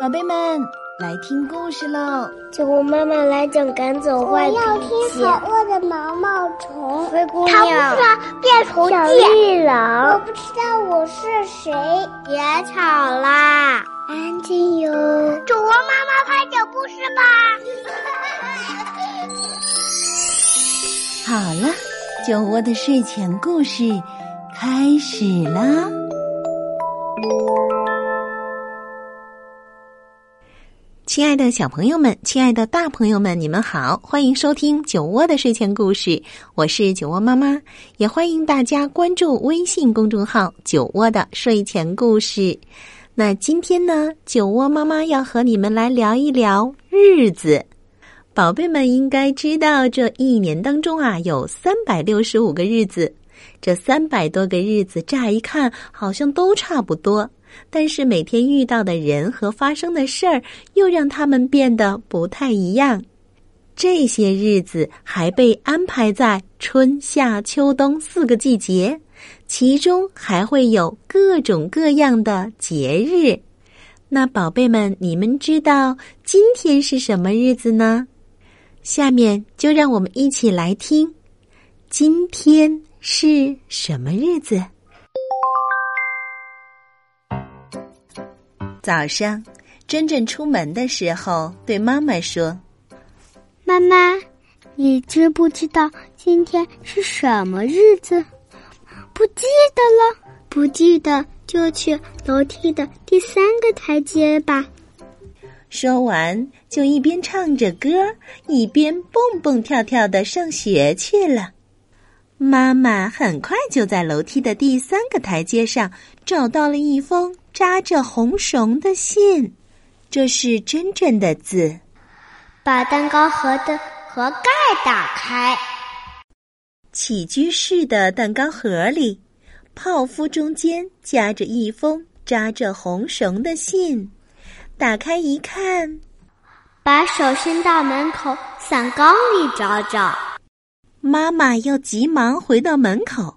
宝贝们，来听故事喽！酒窝妈妈来讲赶走坏脾气。我要听好饿的毛毛虫。灰姑他娘。不知道变虫小记。绿我。不知道我是谁。别吵啦，安静哟。酒窝妈妈快讲故事吧。好了，酒窝的睡前故事开始啦！亲爱的小朋友们，亲爱的大朋友们，你们好，欢迎收听酒窝的睡前故事，我是酒窝妈妈，也欢迎大家关注微信公众号“酒窝的睡前故事”。那今天呢，酒窝妈妈要和你们来聊一聊日子。宝贝们应该知道，这一年当中啊，有三百六十五个日子。这三百多个日子，乍一看好像都差不多，但是每天遇到的人和发生的事儿，又让他们变得不太一样。这些日子还被安排在春夏秋冬四个季节，其中还会有各种各样的节日。那宝贝们，你们知道今天是什么日子呢？下面就让我们一起来听，今天是什么日子？早上，珍珍出门的时候对妈妈说妈妈，你知不知道今天是什么日子？不记得了，不记得就去楼梯的第三个台阶吧。：“说完就一边唱着歌，一边蹦蹦跳跳的上学去了。”妈妈很快就在楼梯的第三个台阶上找到了一封扎着红绳的信，这是真正的字。把蛋糕盒的盒盖打开，起居室的蛋糕盒里，泡芙中间夹着一封扎着红绳的信。打开一看，把手伸到门口伞缸里找找。妈妈又急忙回到门口，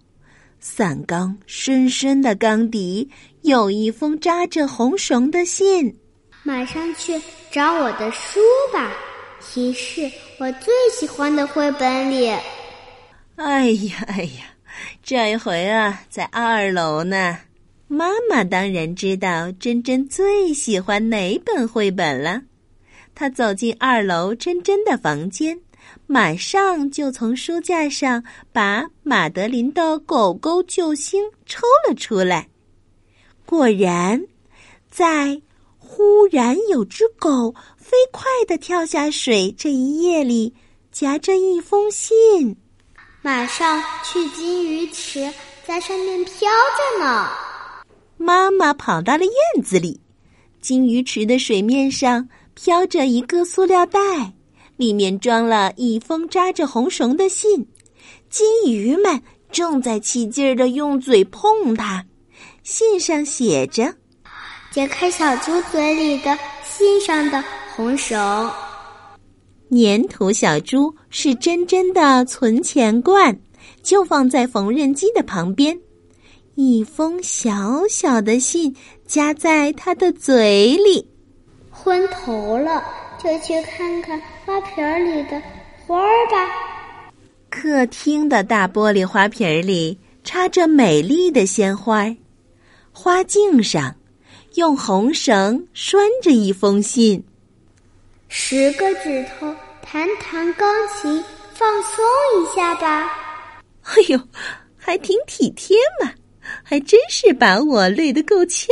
伞缸深深的缸底有一封扎着红绳的信。马上去找我的书吧，提示我最喜欢的绘本里。哎呀哎呀，这一回啊，在二楼呢。妈妈当然知道珍珍最喜欢哪本绘本了。她走进二楼珍珍的房间，马上就从书架上把马德琳的狗狗救星抽了出来。果然，在忽然有只狗飞快地跳下水这一页里，夹着一封信。马上去金鱼池，在上面飘着呢。妈妈跑到了院子里，金鱼池的水面上飘着一个塑料袋，里面装了一封扎着红绳的信。金鱼们正在起劲儿的用嘴碰它，信上写着解开小猪嘴里的信上的红绳。：“粘土小猪是真真的存钱罐，就放在缝纫机的旁边。一封小小的信夹在他的嘴里。”昏头了，就去看看花瓶儿里的花儿吧。客厅的大玻璃花瓶儿里插着美丽的鲜花儿，花茎上用红绳拴着一封信。十个指头弹弹钢琴，放松一下吧。哎呦，还挺体贴嘛，还真是把我累得够呛。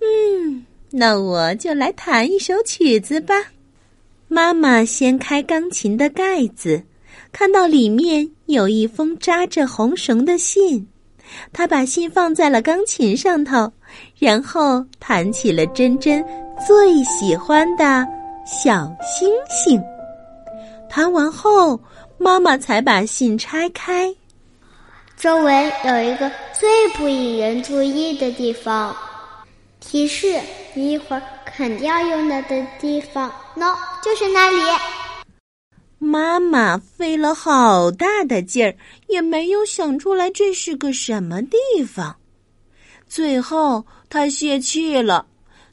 嗯，那我就来弹一首曲子吧。妈妈掀开钢琴的盖子，看到里面有一封扎着红绳的信。她把信放在了钢琴上头，然后弹起了珍珍最喜欢的小星星。弹完后，妈妈才把信拆开。周围有一个最不引人注意的地方，提示你一会儿肯定要用到的地方。喏、就是那里。妈妈费了好大的劲儿，也没有想出来这是个什么地方。最后，她泄气了，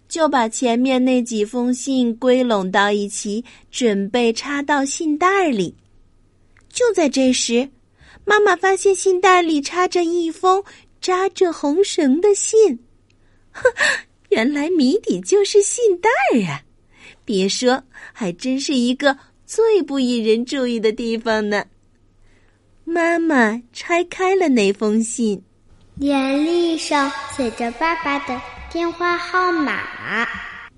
就把前面那几封信归拢到一起，准备插到信袋里。就在这时，妈妈发现信袋里插着一封扎着红绳的信。原来谜底就是信袋啊！别说，还真是一个最不引人注意的地方呢。妈妈拆开了那封信，眼历上写着爸爸的电话号码，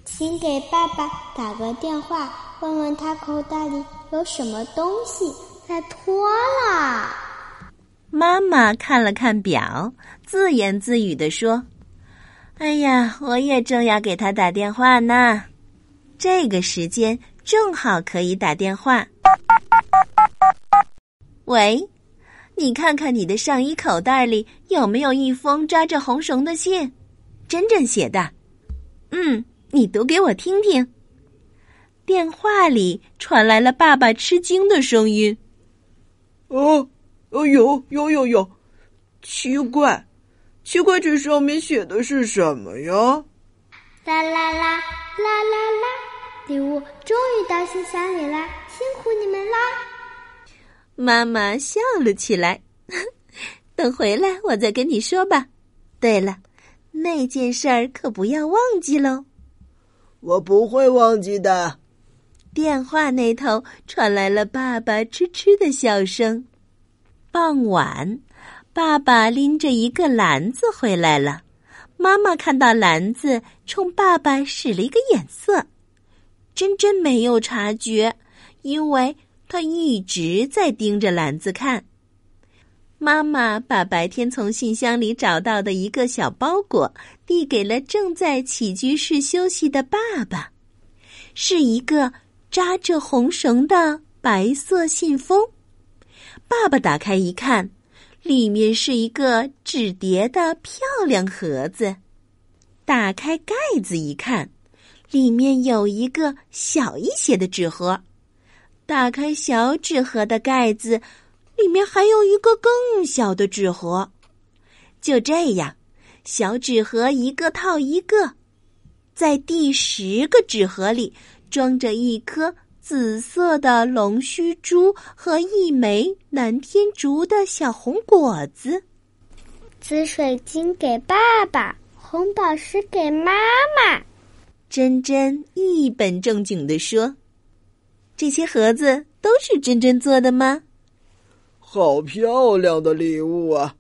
请给爸爸打个电话，问问他口袋里有什么东西在脱了。妈妈看了看表，自言自语地说。哎呀，我也正要给他打电话呢，这个时间正好可以打电话。喂，你看看你的上衣口袋里有没有一封扎着红绳的信，真真写的。嗯，你读给我听听。电话里传来了爸爸吃惊的声音：“哦，哦，有有有有，奇怪。”奇怪，这上面写的是什么呀？啦啦啦啦啦啦！礼物终于到信箱里啦，辛苦你们啦！妈妈笑了起来。等回来我再跟你说吧。对了，那件事儿可不要忘记喽。我不会忘记的。电话那头传来了爸爸痴痴的笑声。傍晚。爸爸拎着一个篮子回来了，妈妈看到篮子，冲爸爸使了一个眼色。珍珍没有察觉，因为她一直在盯着篮子看。妈妈把白天从信箱里找到的一个小包裹递给了正在起居室休息的爸爸，是一个扎着红绳的白色信封。爸爸打开一看。里面是一个纸叠的漂亮盒子，打开盖子一看，里面有一个小一些的纸盒。打开小纸盒的盖子，里面还有一个更小的纸盒。就这样，小纸盒一个套一个，在第十个纸盒里装着一颗。紫色的龙须珠和一枚南天竹的小红果子，紫水晶给爸爸，红宝石给妈妈。珍珍一本正经地说：“这些盒子都是珍珍做的吗？”好漂亮的礼物啊！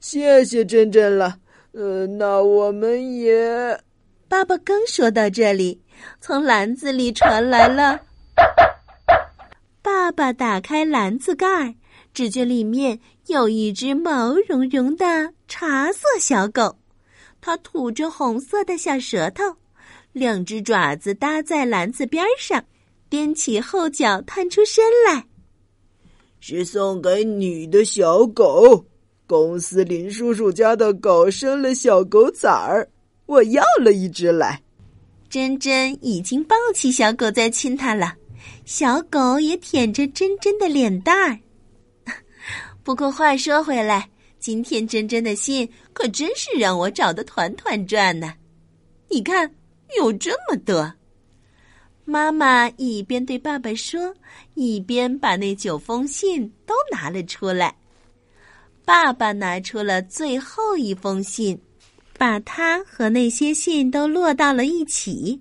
谢谢珍珍了。呃，那我们也……爸爸刚说到这里，从篮子里传来了。爸爸打开篮子盖，只见里面有一只毛茸茸的茶色小狗，它吐着红色的小舌头，两只爪子搭在篮子边上，踮起后脚探出身来。是送给你的小狗，公司林叔叔家的狗生了小狗崽儿，我要了一只来。珍珍已经抱起小狗在亲它了。小狗也舔着珍珍的脸蛋儿。不过话说回来，今天珍珍的信可真是让我找的团团转呢。你看，有这么多。妈妈一边对爸爸说，一边把那九封信都拿了出来。爸爸拿出了最后一封信，把它和那些信都摞到了一起。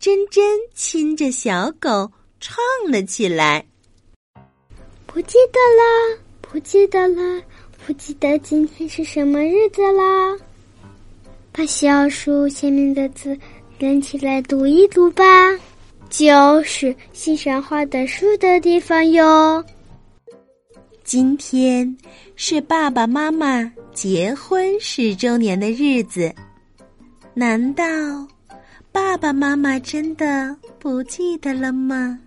珍珍亲着小狗。唱了起来。不记得了，不记得了，不记得今天是什么日子啦。把小树前面的字连起来读一读吧，就是欣赏画的树的地方哟。今天是爸爸妈妈结婚十周年的日子，难道爸爸妈妈真的不记得了吗？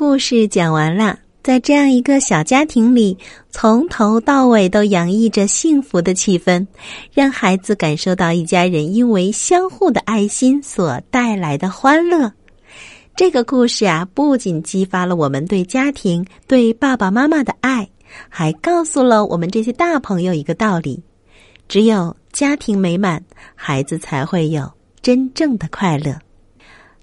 故事讲完了，在这样一个小家庭里，从头到尾都洋溢着幸福的气氛，让孩子感受到一家人因为相互的爱心所带来的欢乐。这个故事啊，不仅激发了我们对家庭、对爸爸妈妈的爱，还告诉了我们这些大朋友一个道理：只有家庭美满，孩子才会有真正的快乐。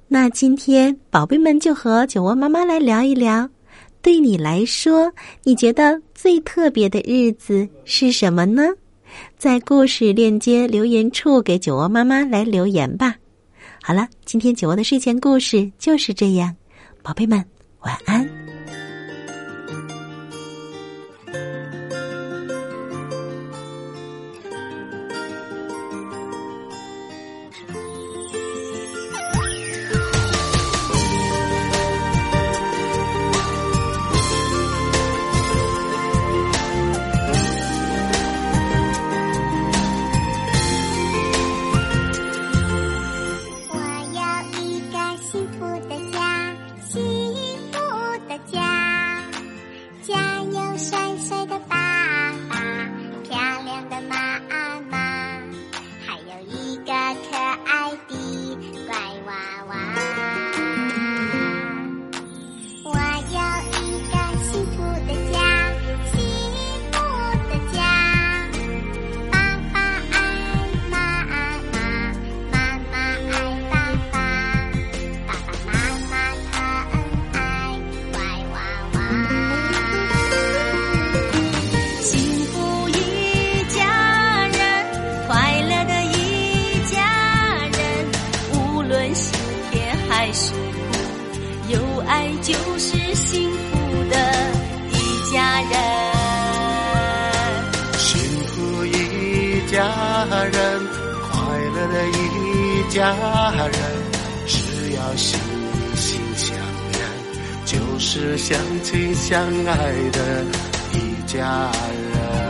那今天，宝贝们就和酒窝妈妈来聊一聊，对你来说，你觉得最特别的日子是什么呢？在故事链接留言处给酒窝妈妈来留言吧。好了，今天酒窝的睡前故事就是这样，宝贝们晚安。帅帅的吧。的一家人，只要心心相连，就是相亲相爱的一家人。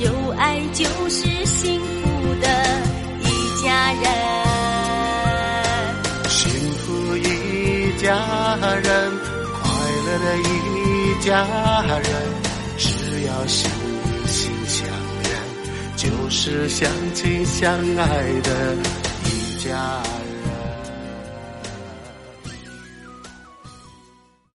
有爱就是幸福的一家人，幸福一家人，快乐的一家人，只要心心相连，就是相亲相爱的一家。